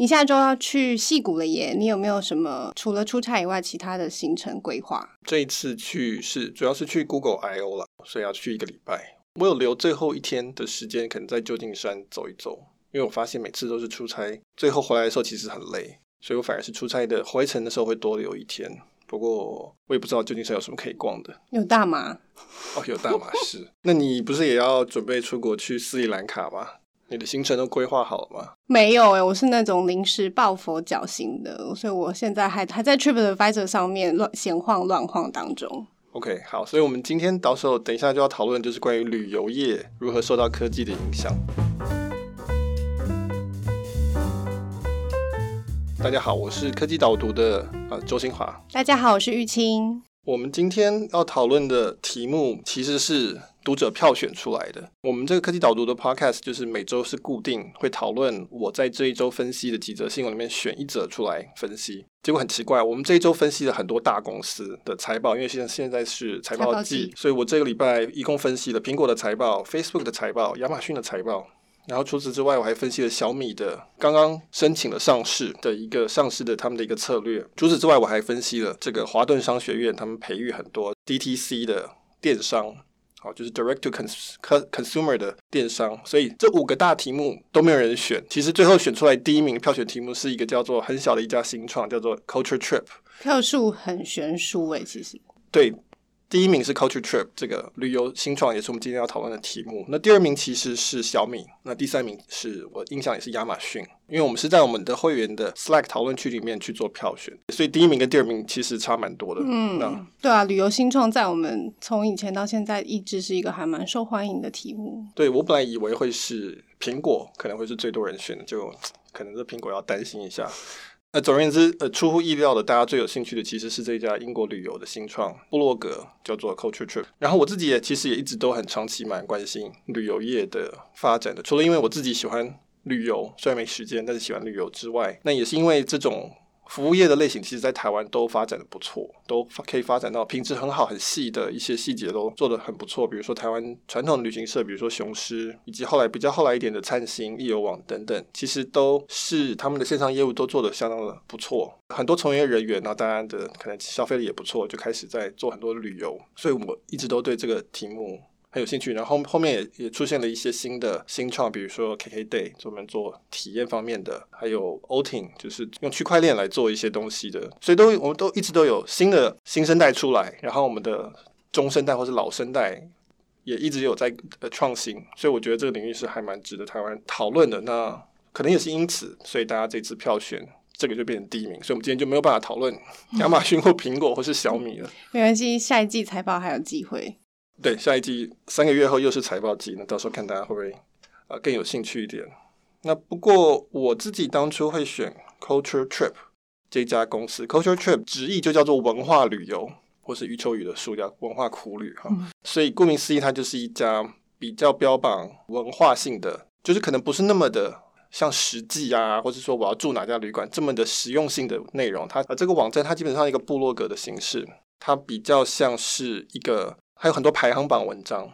你下周要去矽谷了耶，你有没有什么除了出差以外其他的行程规划？这一次去是主要是去 Google I/O 了，所以要去一个礼拜。我有留最后一天的时间，可能在旧金山走一走，因为我发现每次都是出差，最后回来的时候其实很累，所以我反而是出差的回程的时候会多留一天。不过我也不知道旧金山有什么可以逛的，有大麻哦，有大麻是。那你不是也要准备出国去斯里兰卡吗？你的行程都规划好了吗？没有诶、欸，我是那种临时抱佛脚型的，所以我现在还还在 TripAdvisor 上面乱闲晃乱晃当中。OK，好，所以我们今天到时候等一下就要讨论，就是关于旅游业如何受到科技的影响。大家好，我是科技导读的呃周新华。大家好，我是玉清。我们今天要讨论的题目其实是读者票选出来的。我们这个科技导读的 podcast 就是每周是固定会讨论我在这一周分析的几则新闻里面选一则出来分析。结果很奇怪，我们这一周分析了很多大公司的财报，因为现在现在是财报季，所以我这个礼拜一共分析了苹果的财报、Facebook 的财报、亚马逊的财报。然后除此之外，我还分析了小米的刚刚申请了上市的一个上市的他们的一个策略。除此之外，我还分析了这个华顿商学院他们培育很多 DTC 的电商，好，就是 Direct to Consumer 的电商。所以这五个大题目都没有人选。其实最后选出来第一名票选题目是一个叫做很小的一家新创，叫做 Culture Trip。票数很悬殊诶，其实对。第一名是 Culture Trip 这个旅游新创，也是我们今天要讨论的题目。那第二名其实是小米，那第三名是我印象也是亚马逊，因为我们是在我们的会员的 Slack 讨论区里面去做票选，所以第一名跟第二名其实差蛮多的。嗯，那对啊，旅游新创在我们从以前到现在一直是一个还蛮受欢迎的题目。对，我本来以为会是苹果，可能会是最多人选的，就可能这苹果要担心一下。那总而言之，呃，出乎意料的，大家最有兴趣的其实是这家英国旅游的新创布洛格，叫做 Culture Trip。然后我自己也其实也一直都很长期蛮关心旅游业的发展的，除了因为我自己喜欢旅游，虽然没时间，但是喜欢旅游之外，那也是因为这种。服务业的类型，其实，在台湾都发展的不错，都可以发展到品质很好、很细的一些细节都做得很不错。比如说台湾传统的旅行社，比如说雄狮，以及后来比较后来一点的灿星、易游网等等，其实都是他们的线上业务都做得相当的不错。很多从业人员呢，当然的可能消费力也不错，就开始在做很多旅游。所以我一直都对这个题目。很有兴趣，然后后面也也出现了一些新的新创，比如说 KKday 专门做体验方面的，还有 Oting，就是用区块链来做一些东西的，所以都我们都一直都有新的新生代出来，然后我们的中生代或是老生代也一直有在呃创新，所以我觉得这个领域是还蛮值得台湾讨论的。那可能也是因此，所以大家这次票选这个就变成第一名，所以我们今天就没有办法讨论亚马逊或苹果或是小米了。没关系，下一季财报还有机会。对，下一季三个月后又是财报季，那到时候看大家会不会啊、呃、更有兴趣一点。那不过我自己当初会选 Culture Trip 这家公司，Culture Trip 直译就叫做文化旅游，或是余秋雨的书叫文化苦旅哈。嗯、所以顾名思义，它就是一家比较标榜文化性的，就是可能不是那么的像实际啊，或者说我要住哪家旅馆这么的实用性的内容。它呃这个网站它基本上一个部落格的形式，它比较像是一个。还有很多排行榜文章，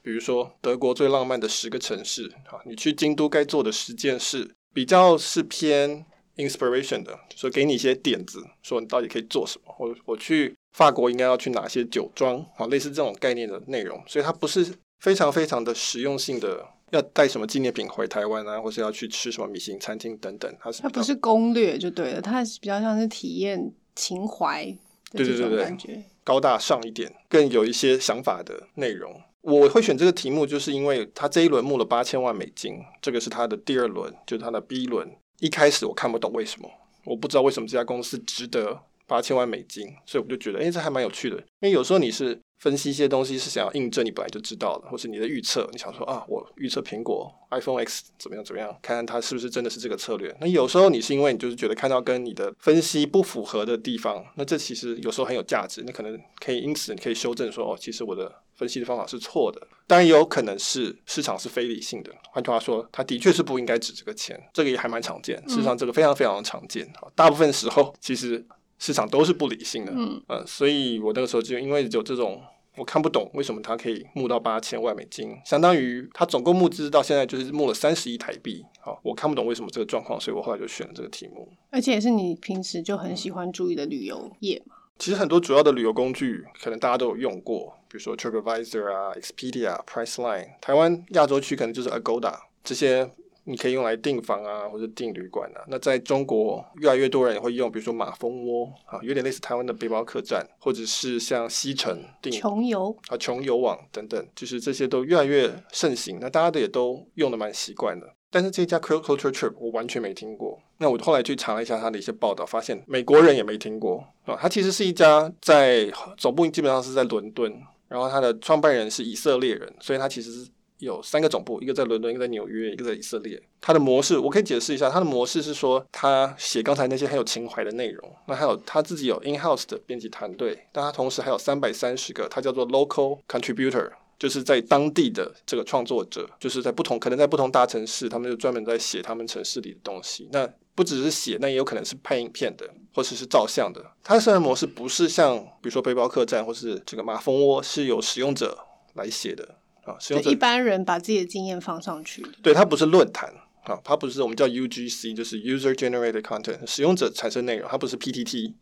比如说德国最浪漫的十个城市啊，你去京都该做的十件事，比较是偏 inspiration 的，就说给你一些点子，说你到底可以做什么。我我去法国应该要去哪些酒庄啊，类似这种概念的内容，所以它不是非常非常的实用性的，要带什么纪念品回台湾啊，或是要去吃什么米其林餐厅等等。它是它不是攻略就对了，它是比较像是体验情怀的这种感觉。对对对对高大上一点，更有一些想法的内容。我会选这个题目，就是因为他这一轮募了八千万美金，这个是他的第二轮，就是他的 B 轮。一开始我看不懂为什么，我不知道为什么这家公司值得八千万美金，所以我就觉得，哎，这还蛮有趣的。因为有时候你是。分析一些东西是想要印证你本来就知道的，或是你的预测，你想说啊，我预测苹果 iPhone X 怎么样怎么样，看看它是不是真的是这个策略。那有时候你是因为你就是觉得看到跟你的分析不符合的地方，那这其实有时候很有价值，你可能可以因此你可以修正说哦，其实我的分析的方法是错的。当然也有可能是市场是非理性的，换句话说，它的确是不应该值这个钱，这个也还蛮常见。事实上，这个非常非常的常见，大部分时候其实市场都是不理性的。嗯，呃，所以我那个时候就因为有这种。我看不懂为什么它可以募到八千万美金，相当于它总共募资到现在就是募了三十亿台币。好，我看不懂为什么这个状况，所以我后来就选了这个题目。而且也是你平时就很喜欢注意的旅游业嘛。其实很多主要的旅游工具，可能大家都有用过，比如说 TripAdvisor 啊、Expedia、Priceline。台湾亚洲区可能就是 Agoda 这些。你可以用来订房啊，或者订旅馆啊。那在中国，越来越多人也会用，比如说马蜂窝啊，有点类似台湾的背包客栈，或者是像西城订穷游啊、穷游网等等，就是这些都越来越盛行。那大家的也都用的蛮习惯的。但是这家 Culture Trip 我完全没听过。那我后来去查了一下它的一些报道，发现美国人也没听过啊。它其实是一家在总部基本上是在伦敦，然后它的创办人是以色列人，所以它其实是。有三个总部，一个在伦敦，一个在纽约，一个在以色列。它的模式我可以解释一下，它的模式是说，他写刚才那些很有情怀的内容，那还有他自己有 in-house 的编辑团队，但他同时还有三百三十个，他叫做 local contributor，就是在当地的这个创作者，就是在不同可能在不同大城市，他们就专门在写他们城市里的东西。那不只是写，那也有可能是拍影片的，或者是，照相的。它的生产模式不是像比如说背包客栈或是这个马蜂窝，是由使用者来写的。啊，使用者一般人把自己的经验放上去，对，它不是论坛啊，它不是我们叫 UGC，就是 User Generated Content，使用者产生内容，它不是 PTT，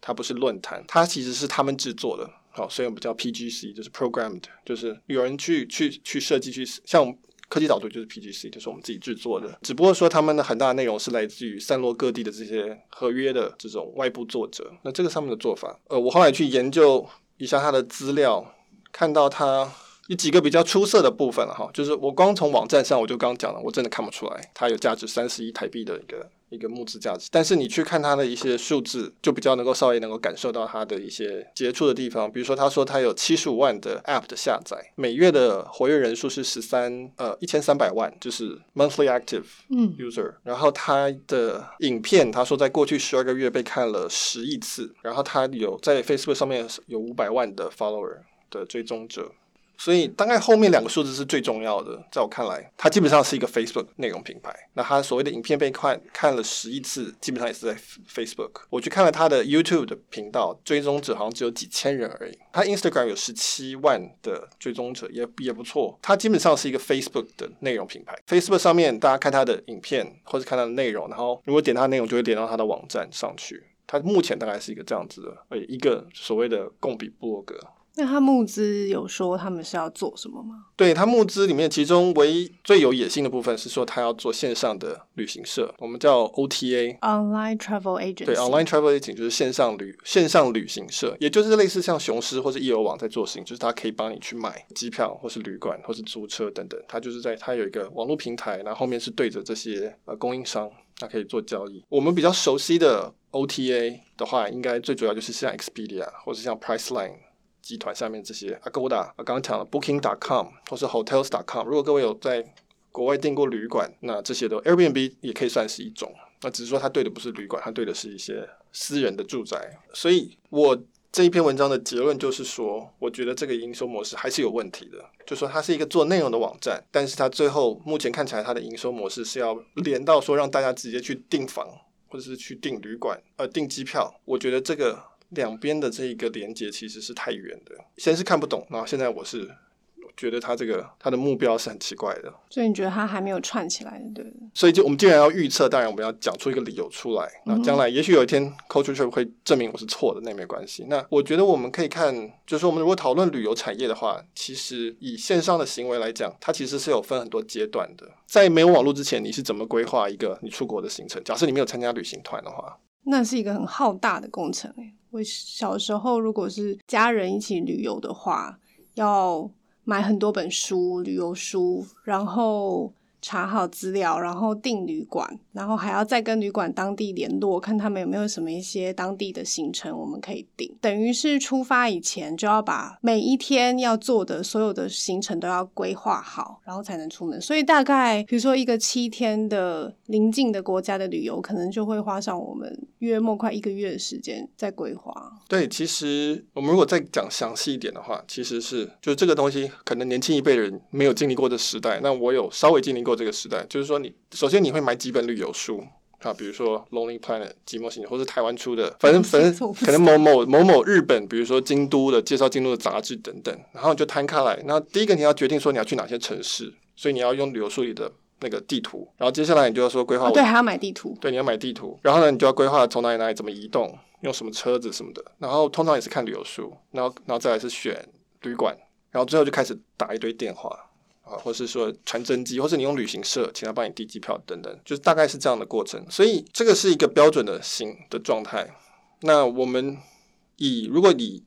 它不是论坛，它其实是他们制作的，好，所以我们叫 PGC，就是 Programmed，就是有人去去去设计去，像科技导读就是 PGC，就是我们自己制作的，只不过说他们的很大的内容是来自于散落各地的这些合约的这种外部作者，那这个上面的做法，呃，我后来去研究一下他的资料，看到他。有几个比较出色的部分了哈，就是我光从网站上我就刚刚讲了，我真的看不出来它有价值三十亿台币的一个一个募资价值。但是你去看它的一些数字，就比较能够稍微能够感受到它的一些杰出的地方。比如说，他说他有七十五万的 App 的下载，每月的活跃人数是十三呃一千三百万，就是 Monthly Active User。然后他的影片，他说在过去十二个月被看了十亿次。然后他有在 Facebook 上面有五百万的 Follower 的追踪者。所以大概后面两个数字是最重要的，在我看来，它基本上是一个 Facebook 内容品牌。那它所谓的影片被看看了十亿次，基本上也是在 Facebook。我去看了它的 YouTube 的频道，追踪者好像只有几千人而已。它 Instagram 有十七万的追踪者，也也不错。它基本上是一个 Facebook 的内容品牌。Facebook 上面大家看它的影片或者看它的内容，然后如果点它的内容，就会点到它的网站上去。它目前大概是一个这样子的，呃，一个所谓的共笔部落格。那他募资有说他们是要做什么吗？对，他募资里面，其中唯一最有野心的部分是说他要做线上的旅行社，我们叫 OTA（Online Travel Agent）。对，Online Travel Agent 就是线上旅线上旅行社，也就是类似像雄狮或是易游网在做事情，就是他可以帮你去买机票，或是旅馆，或是租车等等。他就是在他有一个网络平台，然后后面是对着这些呃供应商，他可以做交易。我们比较熟悉的 OTA 的话，应该最主要就是像 Expedia 或者像 Priceline。集团下面这些 Agoda，我刚刚讲了 Booking.com 或是 Hotels.com。如果各位有在国外订过旅馆，那这些都 Airbnb 也可以算是一种。那只是说它对的不是旅馆，它对的是一些私人的住宅。所以我这一篇文章的结论就是说，我觉得这个营收模式还是有问题的。就说它是一个做内容的网站，但是它最后目前看起来它的营收模式是要连到说让大家直接去订房或者是去订旅馆呃订机票。我觉得这个。两边的这一个连接其实是太远的，先是看不懂，然后现在我是觉得他这个他的目标是很奇怪的，所以你觉得他还没有串起来，对？所以就我们既然要预测，当然我们要讲出一个理由出来，那将来也许有一天 Culture Trip 会证明我是错的，那没关系。那我觉得我们可以看，就是说我们如果讨论旅游产业的话，其实以线上的行为来讲，它其实是有分很多阶段的。在没有网络之前，你是怎么规划一个你出国的行程？假设你没有参加旅行团的话，那是一个很浩大的工程诶。我小时候，如果是家人一起旅游的话，要买很多本书，旅游书，然后。查好资料，然后订旅馆，然后还要再跟旅馆当地联络，看他们有没有什么一些当地的行程，我们可以订。等于是出发以前就要把每一天要做的所有的行程都要规划好，然后才能出门。所以大概比如说一个七天的邻近的国家的旅游，可能就会花上我们约莫快一个月的时间在规划。对，其实我们如果再讲详细一点的话，其实是就是这个东西，可能年轻一辈人没有经历过的时代，那我有稍微经历过。这个时代，就是说，你首先你会买几本旅游书，啊，比如说 Lonely Planet 寂寞星球，或是台湾出的，反正反正可能某某某某日本，比如说京都的介绍京都的杂志等等，然后你就摊开来。那第一个你要决定说你要去哪些城市，所以你要用旅游书里的那个地图，然后接下来你就要说规划。对，还要买地图。对，你要买地图，然后呢，你就要规划从哪里哪里怎么移动，用什么车子什么的。然后通常也是看旅游书，然后然后再来是选旅馆，然后最后就开始打一堆电话。啊，或是说传真机，或是你用旅行社请他帮你订机票等等，就是大概是这样的过程。所以这个是一个标准的行的状态。那我们以如果以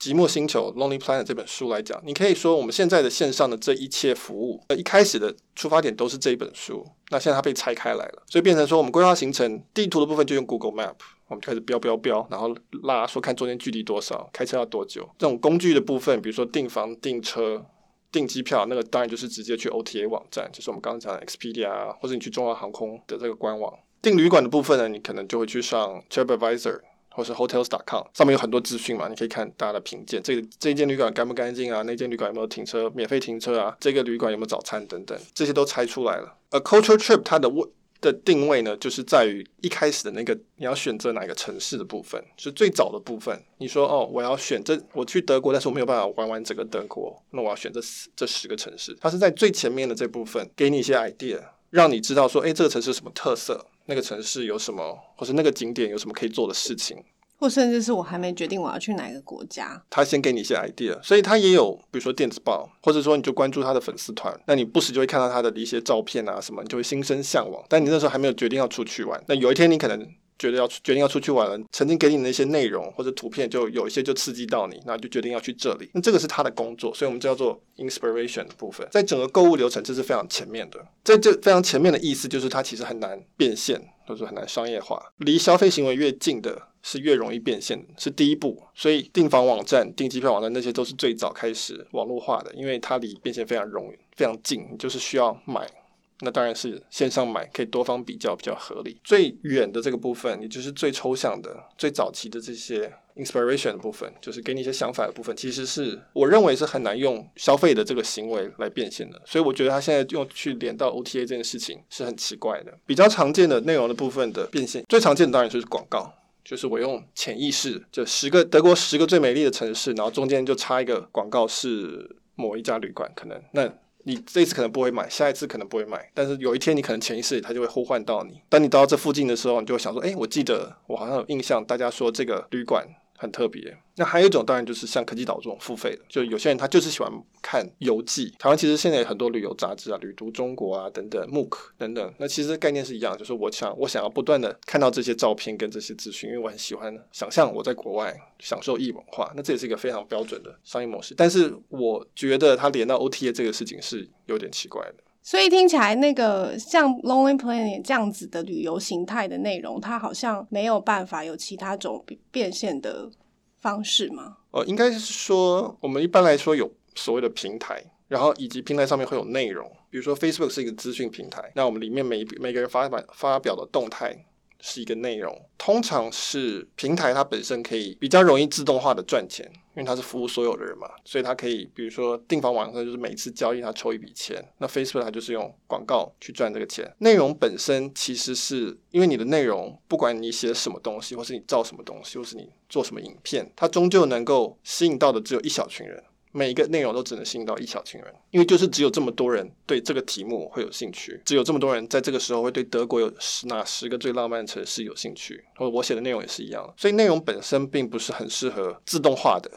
《寂寞星球》（Lonely Planet） 这本书来讲，你可以说我们现在的线上的这一切服务，呃，一开始的出发点都是这一本书。那现在它被拆开来了，所以变成说我们规划行程地图的部分就用 Google Map，我们就开始标标标，然后拉说看中间距离多少，开车要多久。这种工具的部分，比如说订房、订车。订机票，那个当然就是直接去 OTA 网站，就是我们刚刚讲的 Expedia，或者你去中华航空的这个官网。订旅馆的部分呢，你可能就会去上 TripAdvisor 或是 Hotels.com，上面有很多资讯嘛，你可以看大家的评鉴，这个这一间旅馆干不干净啊？那间旅馆有没有停车免费停车啊？这个旅馆有没有早餐等等，这些都拆出来了。A Culture Trip 它的问的定位呢，就是在于一开始的那个你要选择哪个城市的部分，是最早的部分。你说哦，我要选这，我去德国，但是我没有办法玩完整个德国，那我要选这这十个城市。它是在最前面的这部分，给你一些 idea，让你知道说，哎，这个城市有什么特色，那个城市有什么，或是那个景点有什么可以做的事情。或甚至是我还没决定我要去哪个国家，他先给你一些 idea，所以他也有，比如说电子报，或者说你就关注他的粉丝团，那你不时就会看到他的一些照片啊什么，你就会心生向往。但你那时候还没有决定要出去玩，那有一天你可能觉得要决定要出去玩了，曾经给你的那些内容或者图片就有一些就刺激到你，那就决定要去这里。那这个是他的工作，所以我们叫做 inspiration 的部分，在整个购物流程这是非常前面的，在这非常前面的意思就是它其实很难变现，都是很难商业化，离消费行为越近的。是越容易变现，是第一步。所以订房网站、订机票网站那些都是最早开始网络化的，因为它离变现非常容易、非常近，就是需要买。那当然是线上买，可以多方比较比较合理。最远的这个部分，也就是最抽象的、最早期的这些 inspiration 的部分，就是给你一些想法的部分，其实是我认为是很难用消费的这个行为来变现的。所以我觉得他现在用去连到 OTA 这件事情是很奇怪的。比较常见的内容的部分的变现，最常见的当然就是广告。就是我用潜意识，就十个德国十个最美丽的城市，然后中间就插一个广告，是某一家旅馆。可能那你这一次可能不会买，下一次可能不会买，但是有一天你可能潜意识里它就会呼唤到你。当你到这附近的时候，你就会想说：“哎，我记得我好像有印象，大家说这个旅馆。”很特别。那还有一种，当然就是像科技岛这种付费的，就有些人他就是喜欢看游记。台湾其实现在有很多旅游杂志啊，旅读中国啊等等，MOOC 等等。那其实概念是一样，就是我想我想要不断的看到这些照片跟这些资讯，因为我很喜欢想象我在国外享受异文化。那这也是一个非常标准的商业模式。但是我觉得它连到 OTA 这个事情是有点奇怪的。所以听起来，那个像 Lonely Planet 这样子的旅游形态的内容，它好像没有办法有其他种变现的方式吗？呃，应该是说，我们一般来说有所谓的平台，然后以及平台上面会有内容，比如说 Facebook 是一个资讯平台，那我们里面每每个人发表发表的动态。是一个内容，通常是平台它本身可以比较容易自动化的赚钱，因为它是服务所有的人嘛，所以它可以，比如说订房网站就是每次交易它抽一笔钱，那 Facebook 它就是用广告去赚这个钱。内容本身其实是因为你的内容，不管你写什么东西，或是你造什么东西，或是你做什么影片，它终究能够吸引到的只有一小群人。每一个内容都只能吸引到一小群人，因为就是只有这么多人对这个题目会有兴趣，只有这么多人在这个时候会对德国有十哪十个最浪漫的城市有兴趣。或我写的内容也是一样，所以内容本身并不是很适合自动化的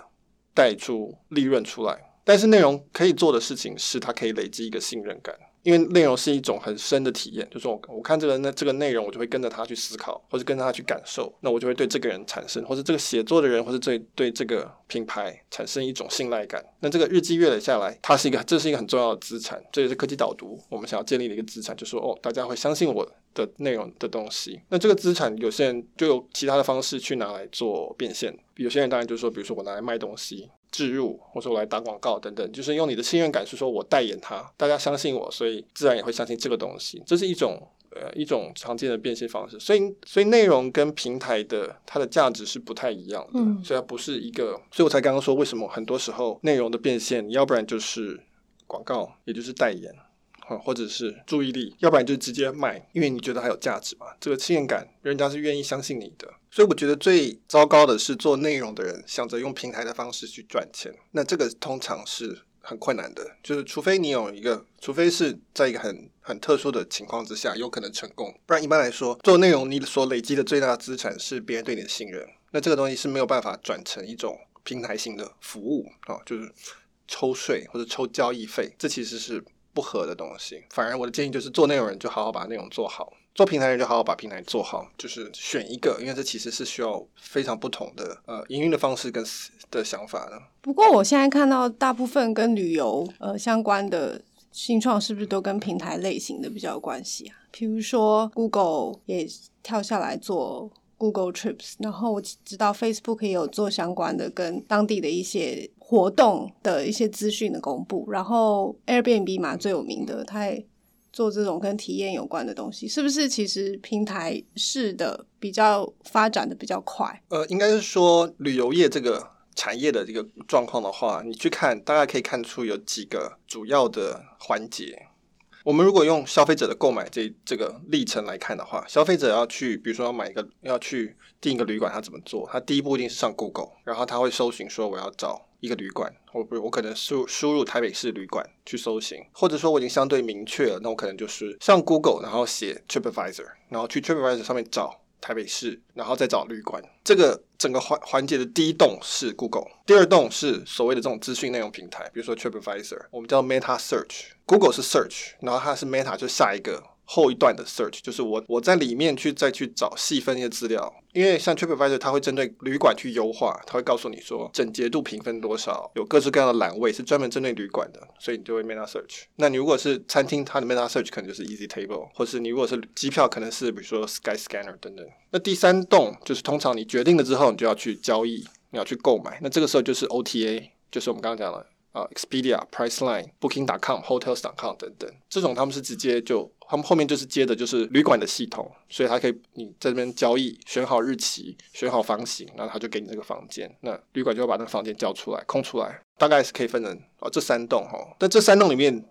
带出利润出来，但是内容可以做的事情是它可以累积一个信任感。因为内容是一种很深的体验，就是我我看这个那这个内容，我就会跟着他去思考，或者跟着他去感受，那我就会对这个人产生，或者这个写作的人，或者对对这个品牌产生一种信赖感。那这个日积月累下来，它是一个这是一个很重要的资产，这也是科技导读我们想要建立的一个资产，就是说哦，大家会相信我的内容的东西。那这个资产，有些人就有其他的方式去拿来做变现，有些人当然就是说，比如说我拿来卖东西。置入，或者我来打广告等等，就是用你的信任感，是说我代言它，大家相信我，所以自然也会相信这个东西。这是一种呃一种常见的变现方式。所以所以内容跟平台的它的价值是不太一样的，嗯，所以它不是一个。所以我才刚刚说，为什么很多时候内容的变现，要不然就是广告，也就是代言，啊或者是注意力，要不然就直接卖，因为你觉得还有价值嘛。这个信任感，人家是愿意相信你的。所以我觉得最糟糕的是做内容的人想着用平台的方式去赚钱，那这个通常是很困难的。就是除非你有一个，除非是在一个很很特殊的情况之下有可能成功，不然一般来说做内容你所累积的最大资产是别人对你的信任。那这个东西是没有办法转成一种平台型的服务啊，就是抽税或者抽交易费，这其实是不合的东西。反而我的建议就是做内容人就好好把内容做好。做平台人就好好把平台做好，就是选一个，因为这其实是需要非常不同的呃营运的方式跟的想法的。不过我现在看到大部分跟旅游呃相关的新创，是不是都跟平台类型的比较有关系啊？比如说 Google 也跳下来做 Google Trips，然后我知道 Facebook 也有做相关的跟当地的一些活动的一些资讯的公布，然后 Airbnb 嘛最有名的，它也。做这种跟体验有关的东西，是不是其实平台式的比较发展的比较快？呃，应该是说旅游业这个产业的这个状况的话，你去看，大概可以看出有几个主要的环节。我们如果用消费者的购买这这个历程来看的话，消费者要去，比如说要买一个要去订一个旅馆，他怎么做？他第一步一定是上 Google，然后他会搜寻说我要找。一个旅馆，我不，我可能输输入台北市旅馆去搜寻，或者说我已经相对明确了，那我可能就是上 Google，然后写 TripAdvisor，然后去 TripAdvisor 上面找台北市，然后再找旅馆。这个整个环环节的第一栋是 Google，第二栋是所谓的这种资讯内容平台，比如说 TripAdvisor，我们叫 Meta Search，Google 是 Search，然后它是 Meta 就下一个。后一段的 search 就是我我在里面去再去找细分一些资料，因为像 TripAdvisor 它会针对旅馆去优化，它会告诉你说整洁度评分多少，有各式各样的栏位是专门针对旅馆的，所以你就会 meta search。那你如果是餐厅，它的 meta search 可能就是 Easy Table，或是你如果是机票，可能是比如说 Sky Scanner 等等。那第三栋就是通常你决定了之后，你就要去交易，你要去购买，那这个时候就是 OTA，就是我们刚刚讲了。啊、，Expedia、Priceline、Booking.com、Hotels.com 等等，这种他们是直接就，他们后面就是接的就是旅馆的系统，所以他可以你在这边交易，选好日期，选好房型，然后他就给你这个房间，那旅馆就会把那个房间交出来，空出来，大概是可以分成啊这三栋哈。但这三栋里面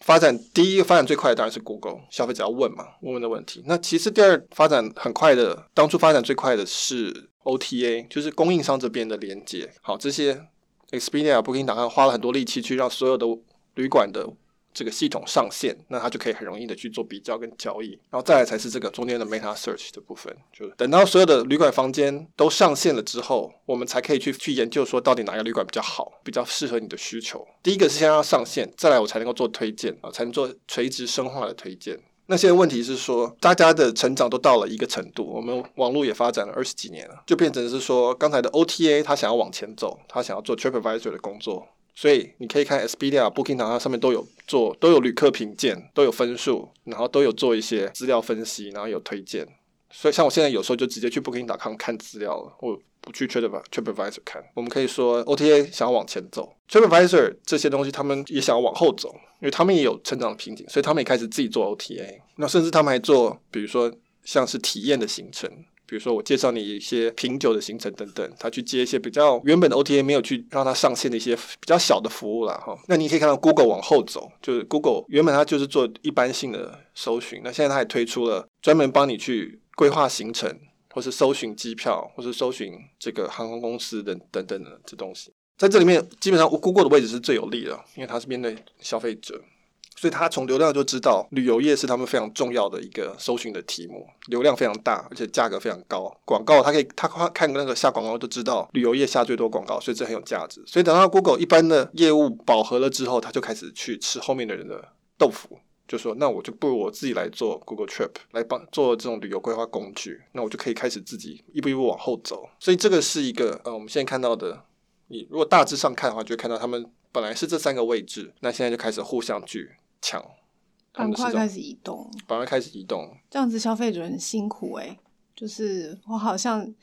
发展第一个发展最快的当然是 Google，消费者要问嘛，问问的问题。那其实第二发展很快的，当初发展最快的是 OTA，就是供应商这边的连接，好这些。Expedia、Booking.com 花了很多力气去让所有的旅馆的这个系统上线，那它就可以很容易的去做比较跟交易，然后再来才是这个中间的 Meta Search 的部分，就是等到所有的旅馆房间都上线了之后，我们才可以去去研究说到底哪个旅馆比较好，比较适合你的需求。第一个是先要上线，再来我才能够做推荐啊，才能做垂直深化的推荐。那现在问题是说，大家的成长都到了一个程度，我们网络也发展了二十几年了，就变成是说，刚才的 OTA 他想要往前走，他想要做 TripAdvisor 的工作，所以你可以看 Expedia、Booking 它上面都有做，都有旅客评鉴，都有分数，然后都有做一些资料分析，然后有推荐。所以像我现在有时候就直接去 Booking.com 看资料了，我不去 TripAdvisor 看。我们可以说 OTA 想要往前走，TripAdvisor 这些东西他们也想要往后走，因为他们也有成长的瓶颈，所以他们也开始自己做 OTA。那甚至他们还做，比如说像是体验的行程，比如说我介绍你一些品酒的行程等等，他去接一些比较原本的 OTA 没有去让他上线的一些比较小的服务啦。哈。那你可以看到 Google 往后走，就是 Google 原本它就是做一般性的搜寻，那现在它也推出了专门帮你去规划行程，或是搜寻机票，或是搜寻这个航空公司等等等的这东西，在这里面基本上 Google 的位置是最有利的，因为它是面对消费者。所以他从流量就知道旅游业是他们非常重要的一个搜寻的题目，流量非常大，而且价格非常高。广告他可以他看那个下广告都知道旅游业下最多广告，所以这很有价值。所以等到 Google 一般的业务饱和了之后，他就开始去吃后面的人的豆腐，就说那我就不如我自己来做 Google Trip 来帮做这种旅游规划工具，那我就可以开始自己一步一步往后走。所以这个是一个呃我们现在看到的，你如果大致上看的话，就会看到他们本来是这三个位置，那现在就开始互相去。抢，板块开始移动，板块开始移动，这样子消费者很辛苦哎、欸。就是我好像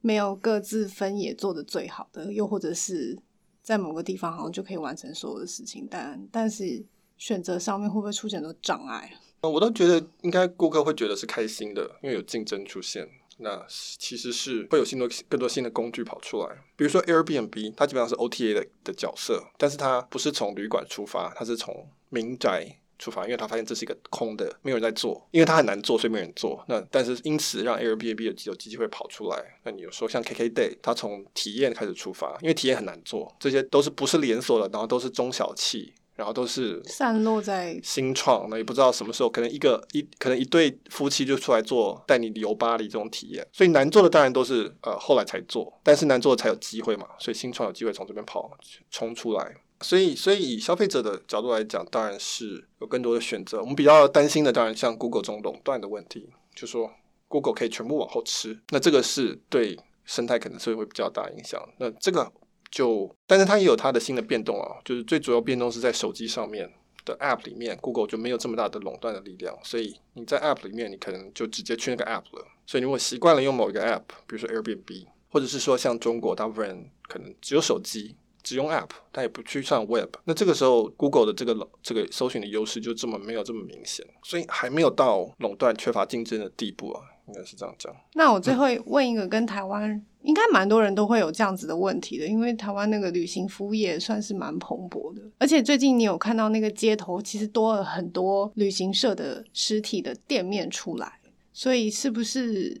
没有各自分野做的最好的，又或者是在某个地方好像就可以完成所有的事情，但但是选择上面会不会出现很多障碍？我都觉得应该顾客会觉得是开心的，因为有竞争出现。那其实是会有新的更多新的工具跑出来，比如说 Airbnb，它基本上是 OTA 的的角色，但是它不是从旅馆出发，它是从民宅出发，因为他发现这是一个空的，没有人在做，因为它很难做，所以没人做。那但是因此让 Airbnb 有有机会跑出来。那你有说像 KKday，它从体验开始出发，因为体验很难做，这些都是不是连锁的，然后都是中小企。然后都是散落在新创，那也不知道什么时候，可能一个一可能一对夫妻就出来做带你旅游巴黎这种体验，所以难做的当然都是呃后来才做，但是难做的才有机会嘛，所以新创有机会从这边跑冲出来，所以所以以消费者的角度来讲，当然是有更多的选择。我们比较担心的当然像 Google 这种垄断的问题，就说 Google 可以全部往后吃，那这个是对生态可能是会比较大影响。那这个。就，但是它也有它的新的变动啊，就是最主要变动是在手机上面的 App 里面，Google 就没有这么大的垄断的力量，所以你在 App 里面，你可能就直接去那个 App 了。所以你如果习惯了用某一个 App，比如说 Airbnb，或者是说像中国大部分人可能只有手机，只用 App，他也不去上 Web，那这个时候 Google 的这个这个搜寻的优势就这么没有这么明显，所以还没有到垄断、缺乏竞争的地步啊。应该是这样讲。那我最后问一个，跟台湾、嗯、应该蛮多人都会有这样子的问题的，因为台湾那个旅行服务业算是蛮蓬勃的，而且最近你有看到那个街头其实多了很多旅行社的实体的店面出来，所以是不是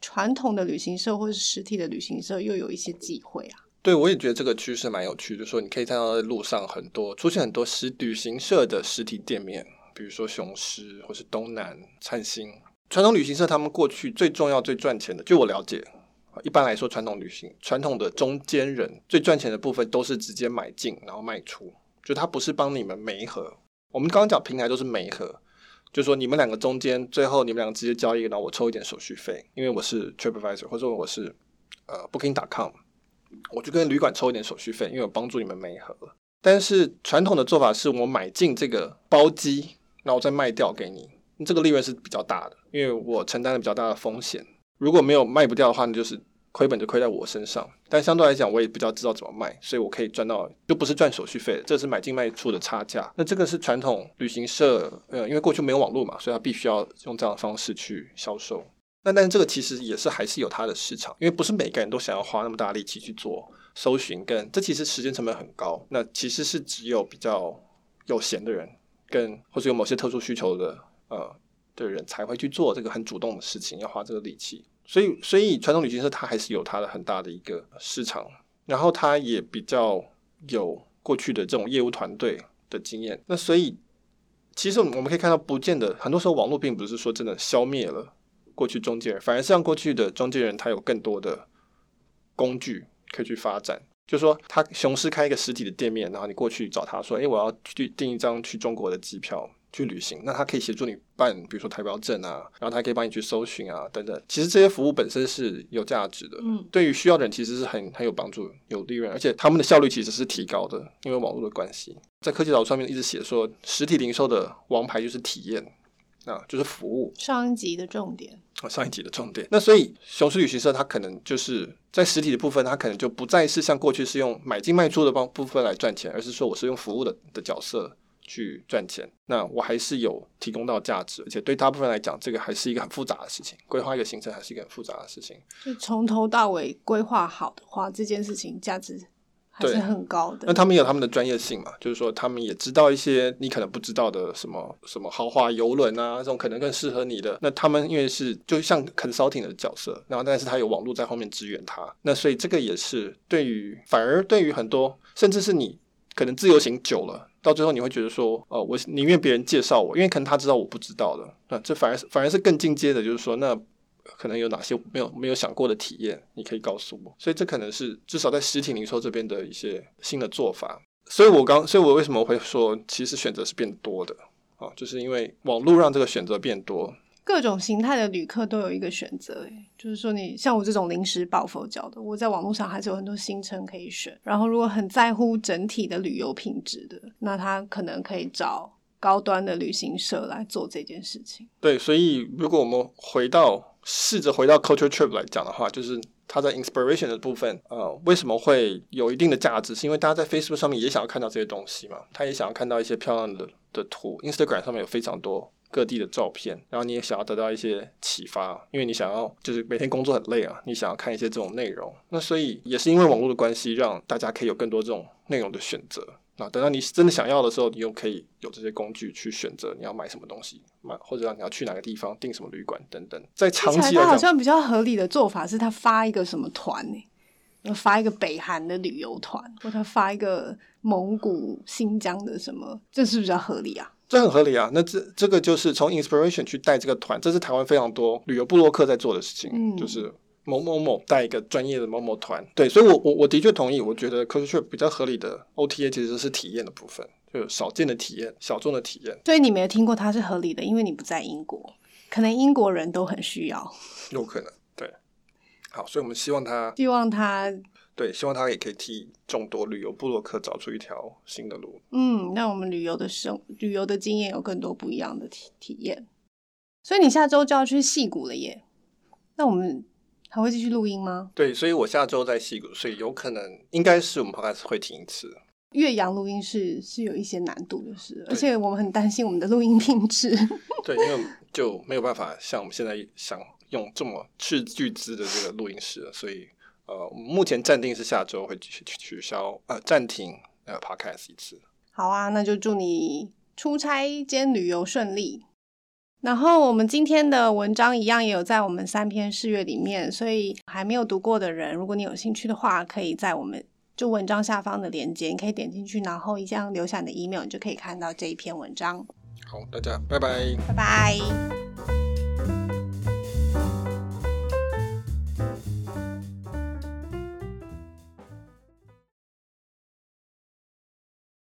传统的旅行社或是实体的旅行社又有一些机会啊？对，我也觉得这个趋势蛮有趣的，就是说你可以看到在路上很多出现很多实旅行社的实体店面，比如说雄狮或是东南灿星。传统旅行社他们过去最重要、最赚钱的，据我了解，一般来说，传统旅行传统的中间人最赚钱的部分都是直接买进然后卖出，就他不是帮你们媒合。我们刚刚讲平台都是媒合，就说你们两个中间最后你们两个直接交易，然后我抽一点手续费，因为我是 TripAdvisor 或者我是呃 Booking.com，我就跟旅馆抽一点手续费，因为我帮助你们媒合。但是传统的做法是我买进这个包机，然后再卖掉给你。这个利润是比较大的，因为我承担了比较大的风险。如果没有卖不掉的话，那就是亏本就亏在我身上。但相对来讲，我也比较知道怎么卖，所以我可以赚到，就不是赚手续费，这是买进卖出的差价。那这个是传统旅行社，呃，因为过去没有网络嘛，所以他必须要用这样的方式去销售。那但是这个其实也是还是有它的市场，因为不是每个人都想要花那么大力气去做搜寻，跟这其实时间成本很高。那其实是只有比较有闲的人，跟或者有某些特殊需求的。呃，的人才会去做这个很主动的事情，要花这个力气。所以，所以传统旅行社它还是有它的很大的一个市场，然后它也比较有过去的这种业务团队的经验。那所以，其实我们可以看到，不见得很多时候网络并不是说真的消灭了过去中间人，反而是让过去的中间人他有更多的工具可以去发展。就说，他雄狮开一个实体的店面，然后你过去找他说：“诶，我要去订一张去中国的机票。”去旅行，那他可以协助你办，比如说台标证啊，然后他还可以帮你去搜寻啊，等等。其实这些服务本身是有价值的，嗯，对于需要的人其实是很很有帮助、有利润，而且他们的效率其实是提高的，因为网络的关系。在科技岛上面一直写说，实体零售的王牌就是体验啊，就是服务。上一集的重点啊，上一集的重点。那所以雄狮旅行社它可能就是在实体的部分，它可能就不再是像过去是用买进卖出的方部分来赚钱，而是说我是用服务的的角色。去赚钱，那我还是有提供到价值，而且对大部分来讲，这个还是一个很复杂的事情。规划一个行程还是一个很复杂的事情。就从头到尾规划好的话，这件事情价值还是很高的。那他们有他们的专业性嘛？就是说，他们也知道一些你可能不知道的什么什么豪华游轮啊，这种可能更适合你的。那他们因为是就像 consulting 的角色，然后但是他有网络在后面支援他，那所以这个也是对于反而对于很多甚至是你可能自由行久了。到最后你会觉得说，呃，我宁愿别人介绍我，因为可能他知道我不知道的，那这反而是反而是更进阶的，就是说，那可能有哪些没有没有想过的体验，你可以告诉我。所以这可能是至少在实体零售这边的一些新的做法。所以我刚，所以我为什么会说，其实选择是变多的啊，就是因为网络让这个选择变多。各种形态的旅客都有一个选择，就是说你像我这种临时抱佛脚的，我在网络上还是有很多行程可以选。然后如果很在乎整体的旅游品质的，那他可能可以找高端的旅行社来做这件事情。对，所以如果我们回到试着回到 Culture Trip 来讲的话，就是它在 inspiration 的部分，呃，为什么会有一定的价值？是因为大家在 Facebook 上面也想要看到这些东西嘛，他也想要看到一些漂亮的的图。Instagram 上面有非常多。各地的照片，然后你也想要得到一些启发，因为你想要就是每天工作很累啊，你想要看一些这种内容，那所以也是因为网络的关系，让大家可以有更多这种内容的选择。那等到你真的想要的时候，你又可以有这些工具去选择你要买什么东西，买或者让你要去哪个地方订什么旅馆等等。在长期来，好像比较合理的做法是他发一个什么团呢？要发一个北韩的旅游团，或他发一个蒙古、新疆的什么，这是不是比较合理啊？这很合理啊。那这这个就是从 inspiration 去带这个团，这是台湾非常多旅游部落客在做的事情，嗯、就是。某某某带一个专业的某某团，对，所以我我我的确同意，我觉得 culture trip 比较合理的 OTA 其实是体验的部分，就少见的体验，小众的体验。所以你没有听过它是合理的，因为你不在英国，可能英国人都很需要，有可能，对。好，所以我们希望他，希望他，对，希望他也可以替众多旅游部落客找出一条新的路。嗯，那我们旅游的生旅游的经验有更多不一样的体体验。所以你下周就要去戏谷了耶，那我们。还会继续录音吗？对，所以我下周在矽谷，所以有可能应该是我们 podcast 会停一次。岳阳录音室是有一些难度的事，而且我们很担心我们的录音品质。对，因为就没有办法像我们现在想用这么斥巨资的这个录音室，所以呃，目前暂定是下周会取取消呃暂停呃 podcast 一次。好啊，那就祝你出差兼旅游顺利。然后我们今天的文章一样也有在我们三篇试阅里面，所以还没有读过的人，如果你有兴趣的话，可以在我们就文章下方的链接，你可以点进去，然后一样留下你的 email，你就可以看到这一篇文章。好，大家拜拜，拜拜。